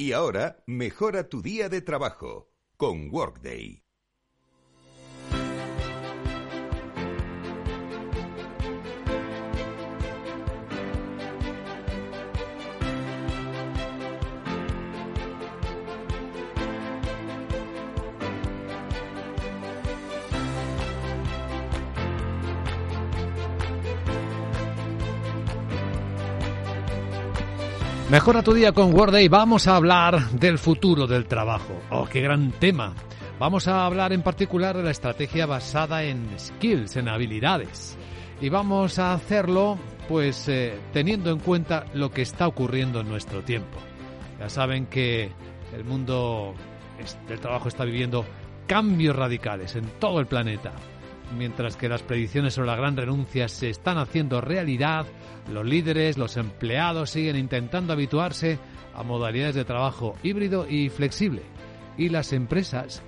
Y ahora, mejora tu día de trabajo con Workday. Mejora tu día con Worday. Vamos a hablar del futuro del trabajo. Oh, qué gran tema. Vamos a hablar en particular de la estrategia basada en skills, en habilidades. Y vamos a hacerlo, pues, eh, teniendo en cuenta lo que está ocurriendo en nuestro tiempo. Ya saben que el mundo del trabajo está viviendo cambios radicales en todo el planeta. Mientras que las predicciones sobre la gran renuncia se están haciendo realidad, los líderes, los empleados siguen intentando habituarse a modalidades de trabajo híbrido y flexible. Y las empresas,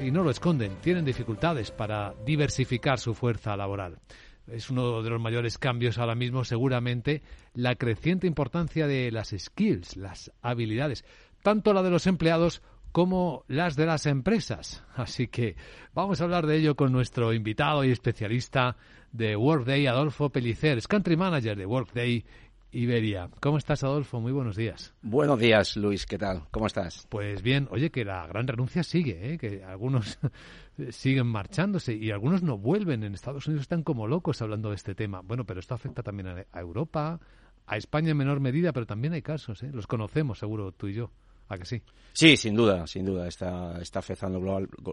y no lo esconden, tienen dificultades para diversificar su fuerza laboral. Es uno de los mayores cambios ahora mismo, seguramente, la creciente importancia de las skills, las habilidades, tanto la de los empleados como las de las empresas. Así que vamos a hablar de ello con nuestro invitado y especialista de Workday, Adolfo Pellicer, es Country Manager de Workday Iberia. ¿Cómo estás, Adolfo? Muy buenos días. Buenos días, Luis. ¿Qué tal? ¿Cómo estás? Pues bien. Oye, que la gran renuncia sigue, ¿eh? que algunos siguen marchándose y algunos no vuelven. En Estados Unidos están como locos hablando de este tema. Bueno, pero esto afecta también a Europa, a España en menor medida, pero también hay casos. ¿eh? Los conocemos, seguro, tú y yo. ¿A que sí? Sí, sin duda, sin duda. Está, está afectando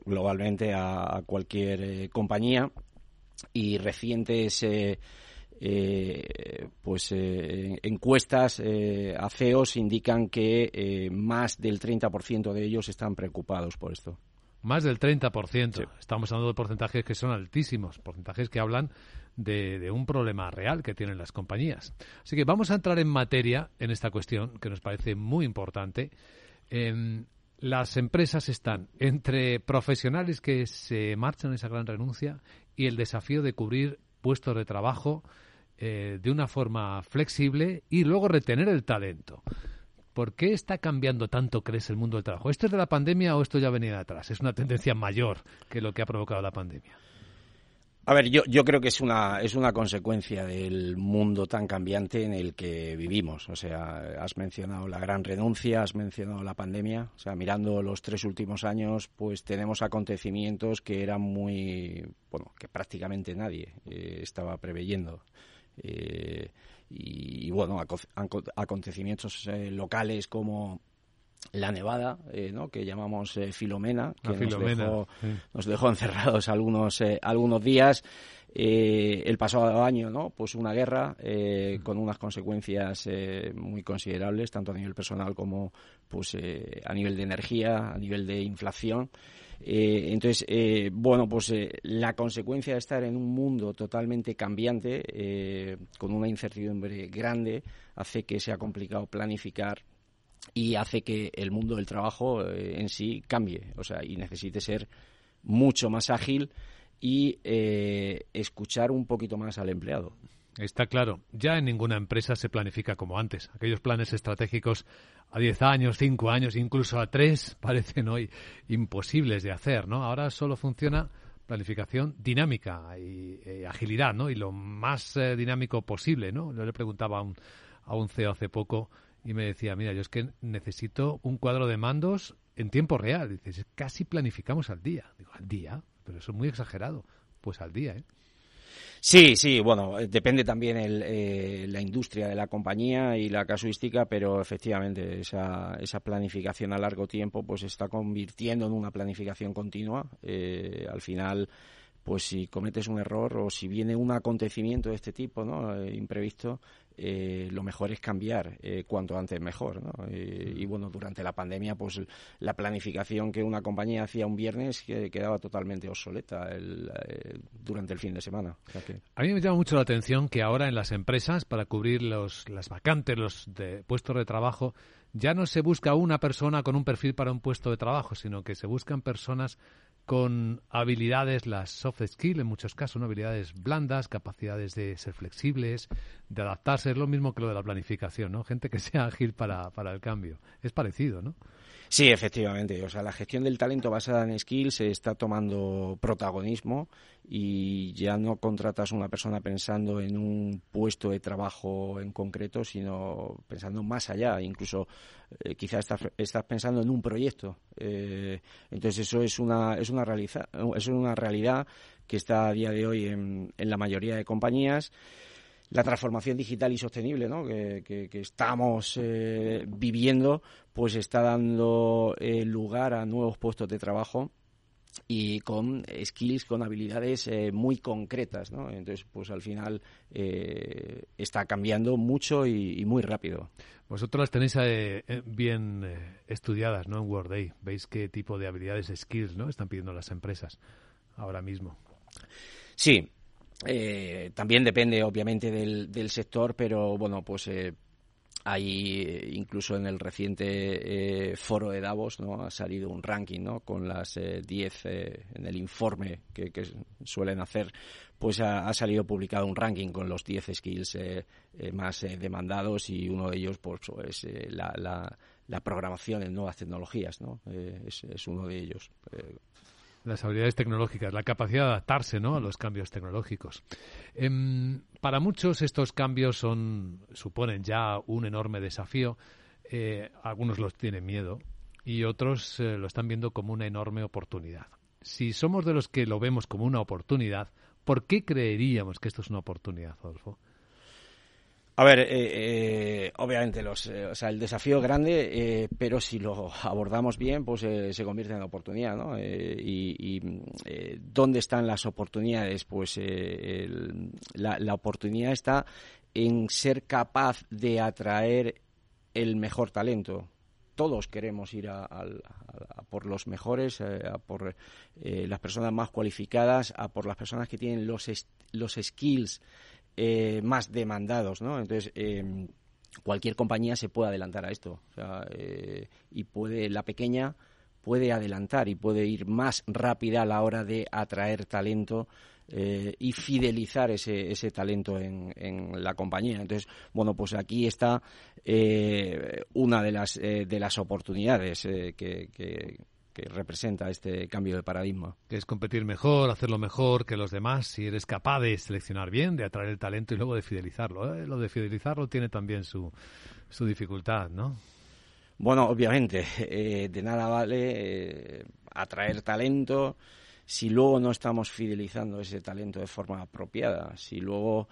globalmente a, cualquier eh, compañía y recientes eh, eh, pues encuestas a CEOs indican que más del 30% de ellos están preocupados por esto. Más del 30%. Estamos hablando de porcentajes que son altísimos, porcentajes que hablan de, de, un problema real que tienen las compañías. Así que vamos a entrar en materia en esta cuestión que nos parece muy importante las empresas están entre profesionales que se marchan esa gran renuncia y el desafío de cubrir puestos de trabajo eh, de una forma flexible y luego retener el talento. ¿Por qué está cambiando tanto, crees, el mundo del trabajo? ¿Esto es de la pandemia o esto ya venía de atrás? ¿Es una tendencia mayor que lo que ha provocado la pandemia? A ver, yo, yo creo que es una, es una consecuencia del mundo tan cambiante en el que vivimos. O sea, has mencionado la gran renuncia, has mencionado la pandemia. O sea, mirando los tres últimos años, pues tenemos acontecimientos que eran muy, bueno, que prácticamente nadie eh, estaba preveyendo. Eh, y, bueno, acontecimientos eh, locales como la nevada, eh, ¿no? que llamamos eh, Filomena, que nos, dejó, encerrados algunos, eh, algunos días. el pasado año, ¿no? Pues una guerra con unas consecuencias muy considerables, tanto a nivel personal como pues, a nivel de energía, a nivel de inflación. entonces, bueno, pues la consecuencia de estar en un mundo totalmente cambiante, con una incertidumbre grande, hace que sea complicado planificar y hace que el mundo del trabajo eh, en sí cambie, o sea, y necesite ser mucho más ágil y eh, escuchar un poquito más al empleado. Está claro, ya en ninguna empresa se planifica como antes. Aquellos planes estratégicos a 10 años, 5 años, incluso a 3 parecen hoy imposibles de hacer, ¿no? Ahora solo funciona planificación dinámica y, eh, agilidad, ¿no? Y lo más dinámico posible, ¿no? Yo le preguntaba a un, a un CEO hace poco y me decía, mira, yo es que necesito un cuadro de mandos en tiempo real. Dices, casi planificamos al día. Digo, al día, pero eso es muy exagerado. Pues al día, ¿eh? Sí, sí, bueno, depende también el, eh, la industria de la compañía y la casuística, pero efectivamente esa, esa planificación a largo tiempo pues se está convirtiendo en una planificación continua. Eh, al final, pues si cometes un error o si viene un acontecimiento de este tipo, ¿no? Eh, imprevisto, eh, lo mejor es cambiar eh, cuanto antes mejor, ¿no? y bueno, durante la pandemia, pues la planificación que una compañía hacía un viernes quedaba totalmente obsoleta durante el fin de semana. A mí me llama mucho la atención que ahora en las empresas, para cubrir los, las vacantes, los de puestos de trabajo, ya no se busca una persona con un perfil para un puesto de trabajo, sino que se buscan personas con habilidades, las soft skills en muchos casos, ¿no? habilidades blandas, capacidades de ser flexibles, de adaptarse, es lo mismo que lo de la planificación, ¿no? Gente que sea ágil para, para el cambio. Es parecido, ¿no? Sí, efectivamente. O sea, la gestión del talento basada en skills está tomando protagonismo y ya no contratas una persona pensando en un puesto de trabajo en concreto, sino pensando más allá. Incluso eh, quizás estás, pensando en un proyecto. Eh, entonces eso es una es una realidad es una realidad que está a día de hoy en, en la mayoría de compañías la transformación digital y sostenible que, estamos eh, viviendo, pues está dando lugar a nuevos puestos de trabajo y con skills, con habilidades eh, muy concretas, ¿no? Entonces, pues al final está cambiando mucho y, muy rápido. Vosotros las tenéis bien estudiadas, ¿no? En Workday. Veis qué tipo de habilidades, skills, ¿no? Están pidiendo las empresas ahora mismo. Sí, eh, también depende, obviamente, del, del, sector, pero bueno, pues eh, hay eh, incluso en el reciente eh, foro de Davos no ha salido un ranking no con las 10 en el informe que, que, suelen hacer pues ha, salido publicado un ranking con los 10 skills más demandados y uno de ellos pues es la, la, la, programación en nuevas tecnologías no es, es, uno de ellos las habilidades tecnológicas, la capacidad de adaptarse ¿no? a los cambios tecnológicos. Em, para muchos estos cambios son, suponen ya un enorme desafío. Eh, algunos los tienen miedo y otros eh, lo están viendo como una enorme oportunidad. Si somos de los que lo vemos como una oportunidad, ¿por qué creeríamos que esto es una oportunidad, Adolfo? A ver, eh, eh, obviamente los, eh, o sea, el desafío es grande, pero si lo abordamos bien, pues se convierte en oportunidad, ¿no? y, dónde están las oportunidades, pues la, la, oportunidad está en ser capaz de atraer el mejor talento. Todos queremos ir a, por los mejores, a por las personas más cualificadas, a por las personas que tienen los, los skills eh, más demandados, ¿no? Entonces, em, cualquier compañía se puede adelantar a esto. Eh, y puede, la pequeña puede adelantar y puede ir más rápida a la hora de atraer talento eh, y fidelizar ese, ese talento en, en, la compañía. Entonces, bueno, pues aquí está una de las, de las oportunidades que, que representa este cambio de paradigma. Que es competir mejor, hacerlo mejor que los demás, si eres capaz de seleccionar bien, de atraer el talento y luego de fidelizarlo. ¿eh? Lo de fidelizarlo tiene también su, su dificultad, ¿no? Bueno, obviamente, eh, de nada vale eh, atraer talento si luego no estamos fidelizando ese talento de forma apropiada, si luego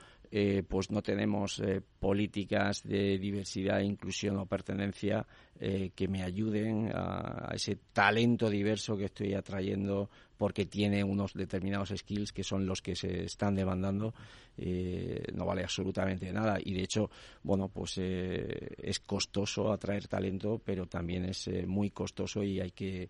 pues no tenemos políticas de diversidad, inclusión o pertenencia eh, que me ayuden a, ese talento diverso que estoy atrayendo porque tiene unos determinados skills que son los que se están demandando, eh, no vale absolutamente nada. Y de hecho, bueno, pues eh, es costoso atraer talento, pero también es eh, muy costoso y hay que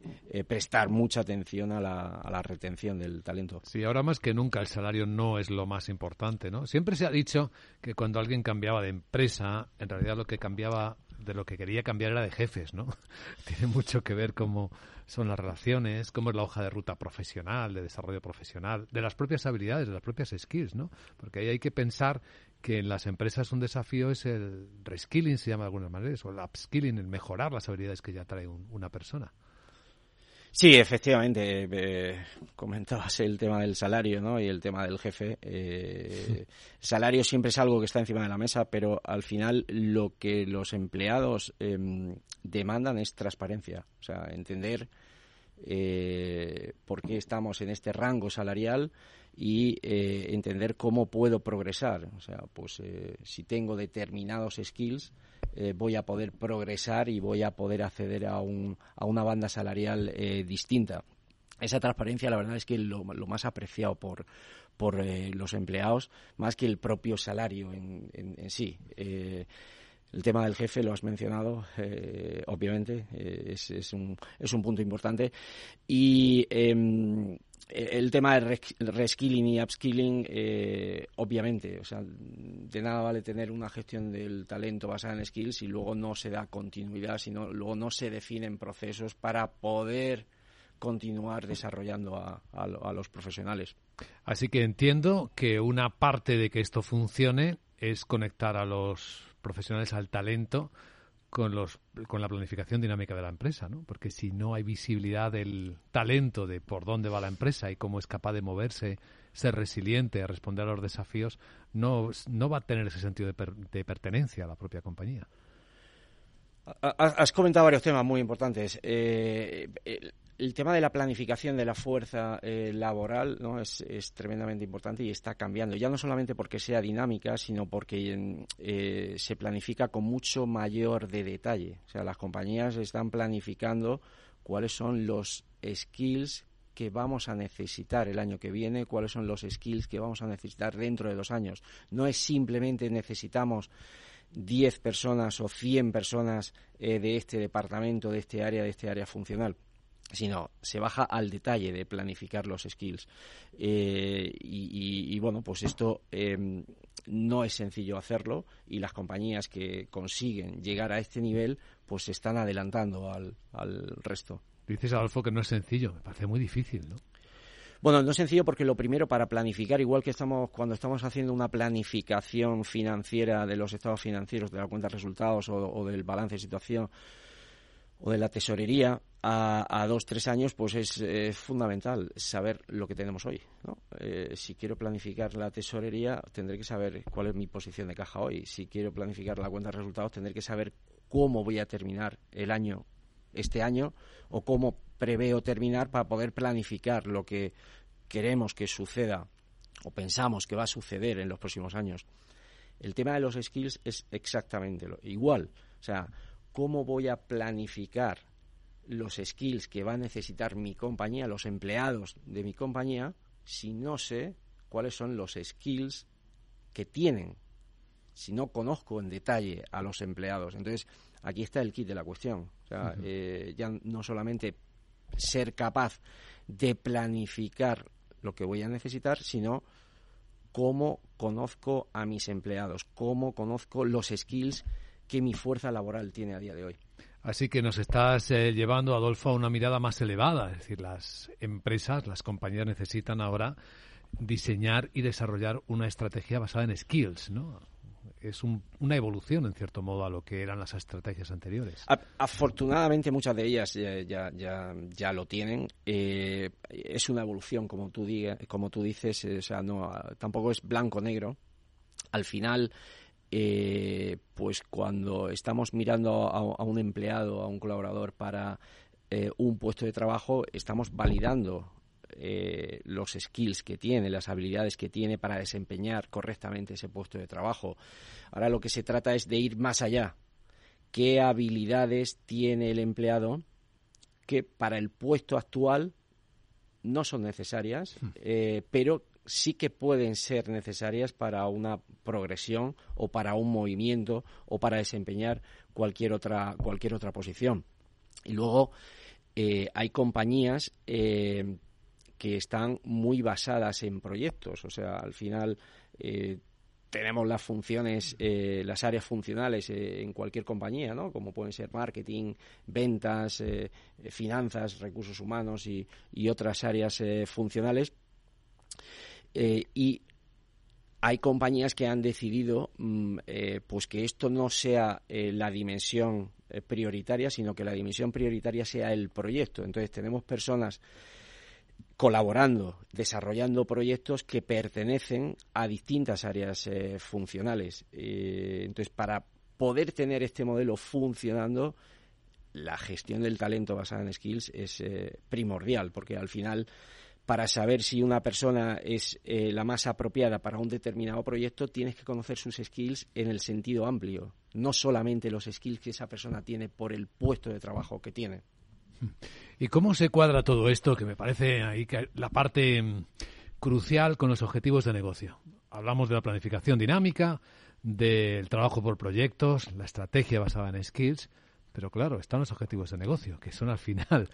prestar mucha atención a la, a la retención del talento. Sí, ahora más que nunca el salario no es lo más importante, ¿no? Siempre se ha dicho que cuando alguien cambiaba de empresa, en realidad lo que cambiaba de lo que quería cambiar era de jefes, ¿no? Tiene mucho que ver cómo son las relaciones, cómo es la hoja de ruta profesional, de desarrollo profesional, de las propias habilidades, de las propias skills, ¿no? Porque ahí hay que pensar que en las empresas un desafío es el reskilling, se llama de algunas maneras, o el upskilling, el mejorar las habilidades que ya trae una persona. Sí, efectivamente. Eh, comentabas el tema del salario ¿no? y el tema del jefe. Eh, salario siempre es algo que está encima de la mesa, pero al final lo que los empleados em, demandan es transparencia. O sea, entender eh, por qué estamos en este rango salarial y entender cómo puedo progresar. O sea, pues si tengo determinados skills, eh, voy a poder progresar y voy a poder acceder a, un, a una banda salarial eh, distinta. Esa transparencia, la verdad es que lo, lo más apreciado por, por eh, los empleados, más que el propio salario en, sí. El tema del jefe lo has mencionado, obviamente, es, es, un, es un punto importante. Y em, el tema de reskilling y upskilling, eh, obviamente, o sea, de nada vale tener una gestión del talento basada en skills y luego no se da continuidad, sino luego no se definen procesos para poder continuar desarrollando a los profesionales. Así que entiendo que una parte de que esto funcione es conectar a los profesionales al talento con, los, con la planificación dinámica de la empresa, ¿no? Porque si no hay visibilidad del talento de por dónde va la empresa y cómo es capaz de moverse, ser resiliente, responder a los desafíos, no, no va a tener ese sentido de, pertenencia a la propia compañía. Has comentado varios temas muy importantes. Eh, el tema de la planificación de la fuerza eh, laboral ¿no? Es, tremendamente importante y está cambiando. Ya no solamente porque sea dinámica, sino porque eh, se planifica con mucho mayor de detalle. O sea, las compañías están planificando cuáles son los skills que vamos a necesitar el año que viene, cuáles son los skills que vamos a necesitar dentro de dos años. No es simplemente necesitamos 10 personas o 100 personas eh, de este departamento, de este área, de este área funcional sino se baja al detalle de planificar los skills. Eh, y, bueno, pues esto em, no es sencillo hacerlo y las compañías que consiguen llegar a este nivel pues se están adelantando al, al resto. Dices, Adolfo, que no es sencillo. Me parece muy difícil, ¿no? Bueno, no es sencillo porque lo primero para planificar, igual que estamos cuando estamos haciendo una planificación financiera de los estados financieros, de la cuenta de resultados o del balance de situación, o de la tesorería a, a dos, tres años, pues es, fundamental saber lo que tenemos hoy. ¿no? Eh, si quiero planificar la tesorería, tendré que saber cuál es mi posición de caja hoy. Si quiero planificar la cuenta de resultados, tendré que saber cómo voy a terminar el año, este año, o cómo preveo terminar para poder planificar lo que queremos que suceda o pensamos que va a suceder en los próximos años. El tema de los skills es exactamente lo igual. O sea, cómo voy a planificar los skills que va a necesitar mi compañía, los empleados de mi compañía, si no sé cuáles son los skills que tienen, si no conozco en detalle a los empleados. Entonces, aquí está el kit de la cuestión. O sea, eh, ya no solamente ser capaz de planificar lo que voy a necesitar, sino cómo conozco a mis empleados, cómo conozco los skills que mi fuerza laboral tiene a día de hoy. Así que nos estás eh, llevando, Adolfo, a una mirada más elevada. Es decir, las empresas, las compañías necesitan ahora diseñar y desarrollar una estrategia basada en skills, ¿no? Es una evolución, en cierto modo, a lo que eran las estrategias anteriores. afortunadamente, muchas de ellas ya, ya, ya, lo tienen. Eh, es una evolución, como tú, diga, como tú dices, o sea, no, tampoco es blanco-negro. Al final, eh, pues cuando estamos mirando a, un empleado, a un colaborador para eh, un puesto de trabajo, estamos validando eh, los skills que tiene, las habilidades que tiene para desempeñar correctamente ese puesto de trabajo. Ahora lo que se trata es de ir más allá. ¿Qué habilidades tiene el empleado que para el puesto actual no son necesarias, hmm. pero sí que pueden ser necesarias para una progresión o para un movimiento o para desempeñar cualquier otra, cualquier otra posición. Y luego eh, hay compañías eh, que están muy basadas en proyectos, o sea, al final eh, tenemos las funciones, las áreas funcionales en cualquier compañía, ¿no? Como pueden ser marketing, ventas, finanzas, recursos humanos y otras áreas funcionales eh, y hay compañías que han decidido mm, eh, pues que esto no sea eh, la dimensión prioritaria, sino que la dimensión prioritaria sea el proyecto. Entonces tenemos personas colaborando, desarrollando proyectos que pertenecen a distintas áreas funcionales. entonces, para poder tener este modelo funcionando, la gestión del talento basada en skills es primordial, porque al final para saber si una persona es eh, la más apropiada para un determinado proyecto, tienes que conocer sus skills en el sentido amplio, no solamente los skills que esa persona tiene por el puesto de trabajo que tiene. ¿Y cómo se cuadra todo esto, que me parece ahí que la parte mm, crucial con los objetivos de negocio? Hablamos de la planificación dinámica, del trabajo por proyectos, la estrategia basada en skills, pero claro, están los objetivos de negocio, que son al final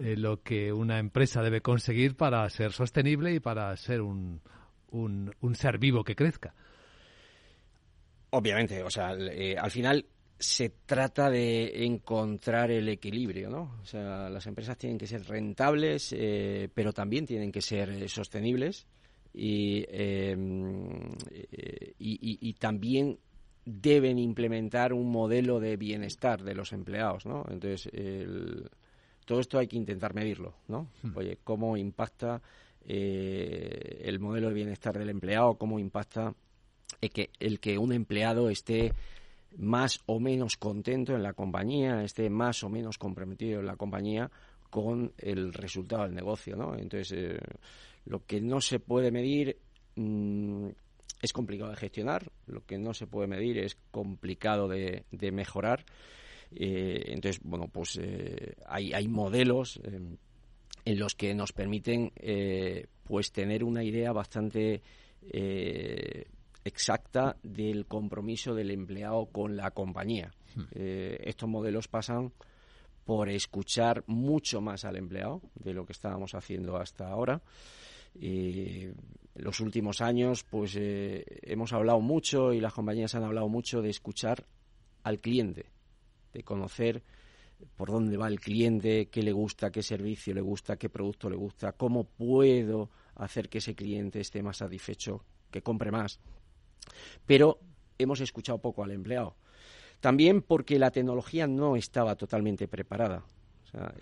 eh, lo que una empresa debe conseguir para ser sostenible y para ser un, un, ser vivo que crezca. Obviamente, o sea, eh, al final se trata de encontrar el equilibrio, ¿no? O sea, las empresas tienen que ser rentables, eh, pero también tienen que ser sostenibles y, y, también deben implementar un modelo de bienestar de los empleados, ¿no? Entonces, todo esto hay que intentar medirlo, ¿no? Hmm. Oye, ¿cómo impacta el modelo de bienestar del empleado? ¿Cómo impacta el que, el que un empleado esté más o menos contento en la compañía, esté más o menos comprometido en la compañía con el resultado del negocio, ¿no? Entonces, eh, lo que no se puede medir mm, es complicado de gestionar, lo que no se puede medir es complicado de, mejorar. Eh, entonces, bueno, pues eh, hay, hay, modelos en los que nos permiten pues tener una idea bastante exacta del compromiso del empleado con la compañía. Hmm. Eh, estos modelos pasan por escuchar mucho más al empleado de lo que estábamos haciendo hasta ahora. En los últimos años, pues eh, hemos hablado mucho y las compañías han hablado mucho de escuchar al cliente, de conocer por dónde va el cliente, qué le gusta, qué servicio le gusta, qué producto le gusta, cómo puedo hacer que ese cliente esté más satisfecho, que compre más pero hemos escuchado poco al empleado. También porque la tecnología no estaba totalmente preparada.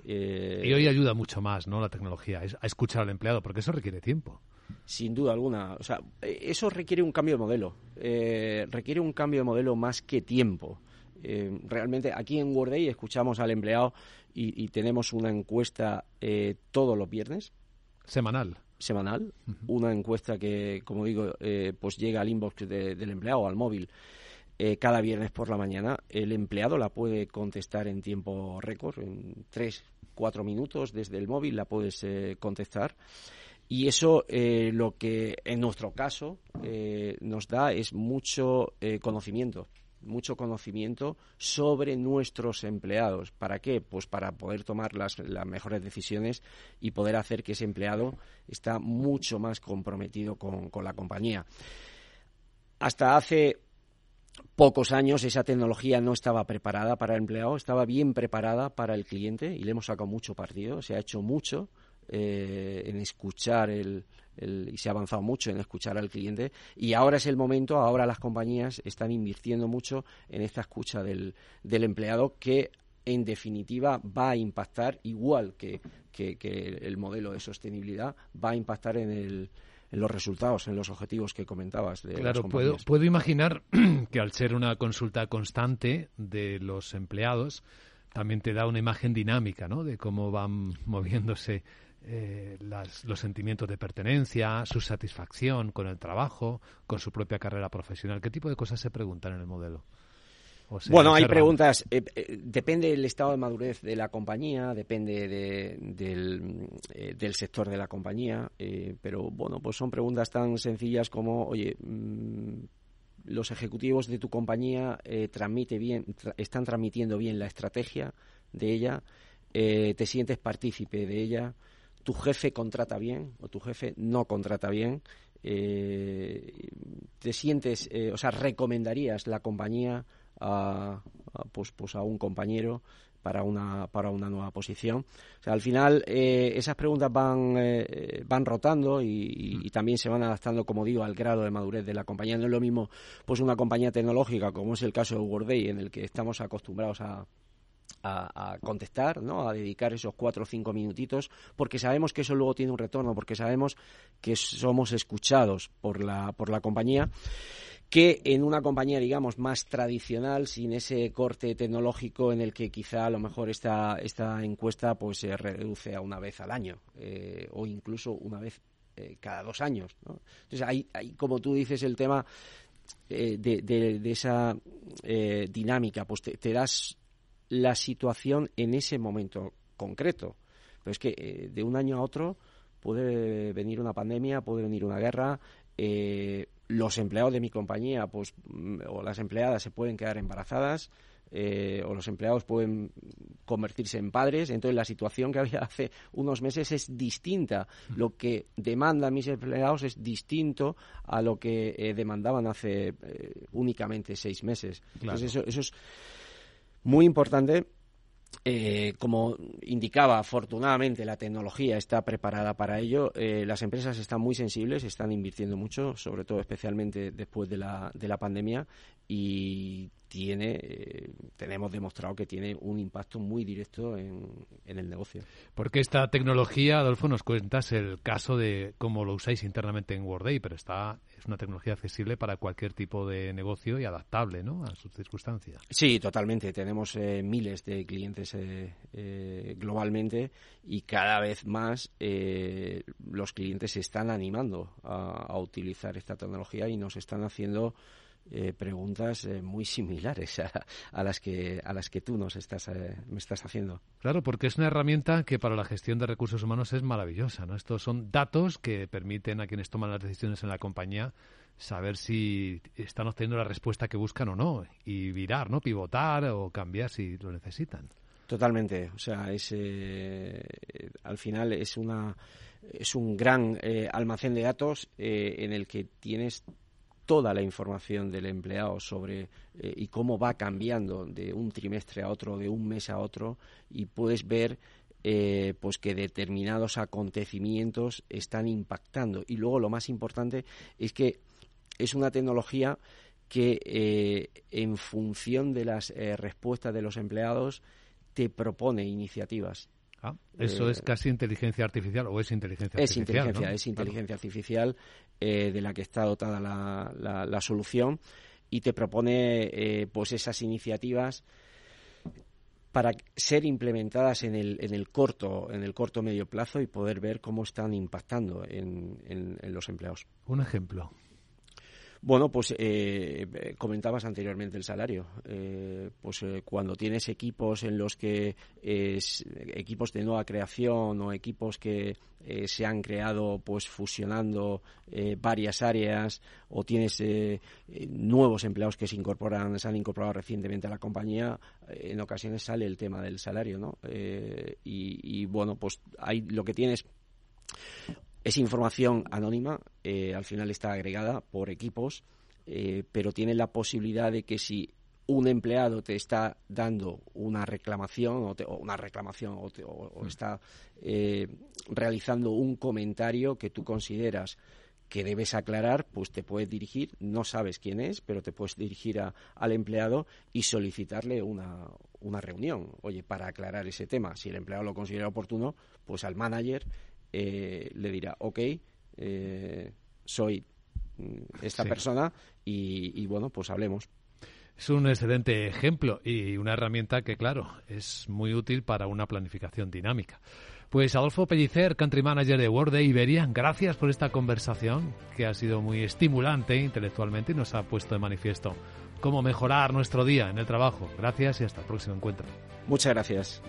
Eh, y hoy ayuda mucho más, ¿no? La tecnología, a escuchar al empleado, porque eso requiere tiempo. Sin duda alguna. O sea, eso requiere un cambio de modelo. Eh, requiere un cambio de modelo más que tiempo. Eh, realmente aquí en WordAid escuchamos al empleado y, tenemos una encuesta todos los viernes. Semanal semanal, una encuesta que, como digo, eh, pues llega al inbox del empleado, al móvil, eh, cada viernes por la mañana. El empleado la puede contestar en tiempo récord, en tres, cuatro minutos desde el móvil la puedes eh, contestar. Y eso lo que en nuestro caso nos da es mucho conocimiento mucho conocimiento sobre nuestros empleados. ¿Para qué? Pues para poder tomar las, mejores decisiones y poder hacer que ese empleado está mucho más comprometido con, la compañía. Hasta hace pocos años esa tecnología no estaba preparada para el empleado, estaba bien preparada para el cliente y le hemos sacado mucho partido, se ha hecho mucho eh, en escuchar el, y se ha avanzado mucho en escuchar al cliente y ahora es el momento, ahora las compañías están invirtiendo mucho en esta escucha del, del empleado que en definitiva va a impactar igual que, que, el modelo de sostenibilidad va a impactar en el en los resultados, en los objetivos que comentabas. De claro, puedo, puedo imaginar que al ser una consulta constante de los empleados, también te da una imagen dinámica, ¿no? De cómo van moviéndose eh, los sentimientos de pertenencia, su satisfacción con el trabajo, con su propia carrera profesional. ¿Qué tipo de cosas se preguntan en el modelo? Bueno, hay preguntas. Eh, eh, depende del estado de madurez de la compañía, depende del, del, sector de la compañía, pero bueno, pues son preguntas tan sencillas como, oye, mm, los ejecutivos de tu compañía transmite bien, están transmitiendo bien la estrategia de ella, te sientes partícipe de ella, tu jefe contrata bien o tu jefe no contrata bien, eh, te sientes, eh, o sea, recomendarías la compañía a, pues, pues a un compañero para una, para una nueva posición. O sea, al final eh, esas preguntas van, van rotando y, también se van adaptando, como digo, al grado de madurez de la compañía. No es lo mismo pues una compañía tecnológica, como es el caso de WordAid, en el que estamos acostumbrados a, a, contestar, ¿no? a dedicar esos cuatro o cinco minutitos, porque sabemos que eso luego tiene un retorno, porque sabemos que somos escuchados por la, por la compañía que en una compañía, digamos, más tradicional, sin ese corte tecnológico en el que quizá a lo mejor esta, esta encuesta pues se reduce a una vez al año eh, o incluso una vez eh, cada dos años. Entonces, hay, hay, como tú dices, el tema eh, de, de, esa dinámica, pues te, te das la situación en ese momento concreto. Pero es que eh, de un año a otro puede venir una pandemia, puede venir una guerra, eh, los empleados de mi compañía pues mm, o las empleadas se pueden quedar embarazadas eh, o los empleados pueden convertirse en padres. Entonces la situación que había hace unos meses es distinta. Lo que demandan mis empleados es distinto a lo que demandaban hace únicamente seis meses. Entonces eso, eso es Muy importante eh, como indicaba, afortunadamente la tecnología está preparada para ello. Eh, las empresas están muy sensibles, están invirtiendo mucho, sobre todo especialmente después de la, de la pandemia, tiene, eh, tenemos demostrado que tiene un impacto muy directo en, el negocio. Porque esta tecnología, Adolfo, nos cuentas el caso de cómo lo usáis internamente en Worday, pero está es una tecnología accesible para cualquier tipo de negocio y adaptable ¿no? a sus circunstancias. Sí, totalmente. Tenemos eh, miles de clientes eh, globalmente y cada vez más los clientes se están animando a utilizar esta tecnología y nos están haciendo eh, preguntas eh, muy similares a, las que a las que tú nos estás eh, me estás haciendo. Claro, porque es una herramienta que para la gestión de recursos humanos es maravillosa, ¿no? Estos son datos que permiten a quienes toman las decisiones en la compañía saber si están obteniendo la respuesta que buscan o no y virar, ¿no? Pivotar o cambiar si lo necesitan. Totalmente, o sea, es al final es una es un gran almacén de datos en el que tienes toda la información del empleado sobre eh, y cómo va cambiando de un trimestre a otro, de un mes a otro, y puedes ver eh, pues que determinados acontecimientos están impactando. Y luego lo más importante es que es una tecnología que eh, en función de las respuestas de los empleados te propone iniciativas. Ah, eso es casi inteligencia artificial o es inteligencia es Inteligencia, Es inteligencia artificial eh, de la que está dotada la, la, solución y te propone eh, pues esas iniciativas para ser implementadas en el, en el corto en el corto medio plazo y poder ver cómo están impactando en, en los empleados. Un ejemplo. Bueno, pues eh, comentabas anteriormente el salario. Eh, pues eh, cuando tienes equipos en los que es, equipos de nueva creación o equipos que se han creado pues fusionando varias áreas o tienes nuevos empleados que se incorporan, se han incorporado recientemente a la compañía, en ocasiones sale el tema del salario, ¿no? Y, y, bueno, pues hay lo que tienes es información anónima, eh, al final está agregada por equipos, eh, pero tiene la posibilidad de que si un empleado te está dando una reclamación o, una reclamación o, mm. está eh, realizando un comentario que tú consideras que debes aclarar, pues te puedes dirigir, no sabes quién es, pero te puedes dirigir al empleado y solicitarle una, una reunión, oye, para aclarar ese tema. Si el empleado lo considera oportuno, pues al manager eh, le dirá, ok, eh, soy mm, esta persona y, bueno, pues hablemos. Es un excelente ejemplo y una herramienta que, claro, es muy útil para una planificación dinámica. Pues Adolfo Pellicer, Country Manager de Word de Iberia, gracias por esta conversación que ha sido muy estimulante intelectualmente y nos ha puesto de manifiesto cómo mejorar nuestro día en el trabajo. Gracias y hasta el próximo encuentro. Muchas gracias.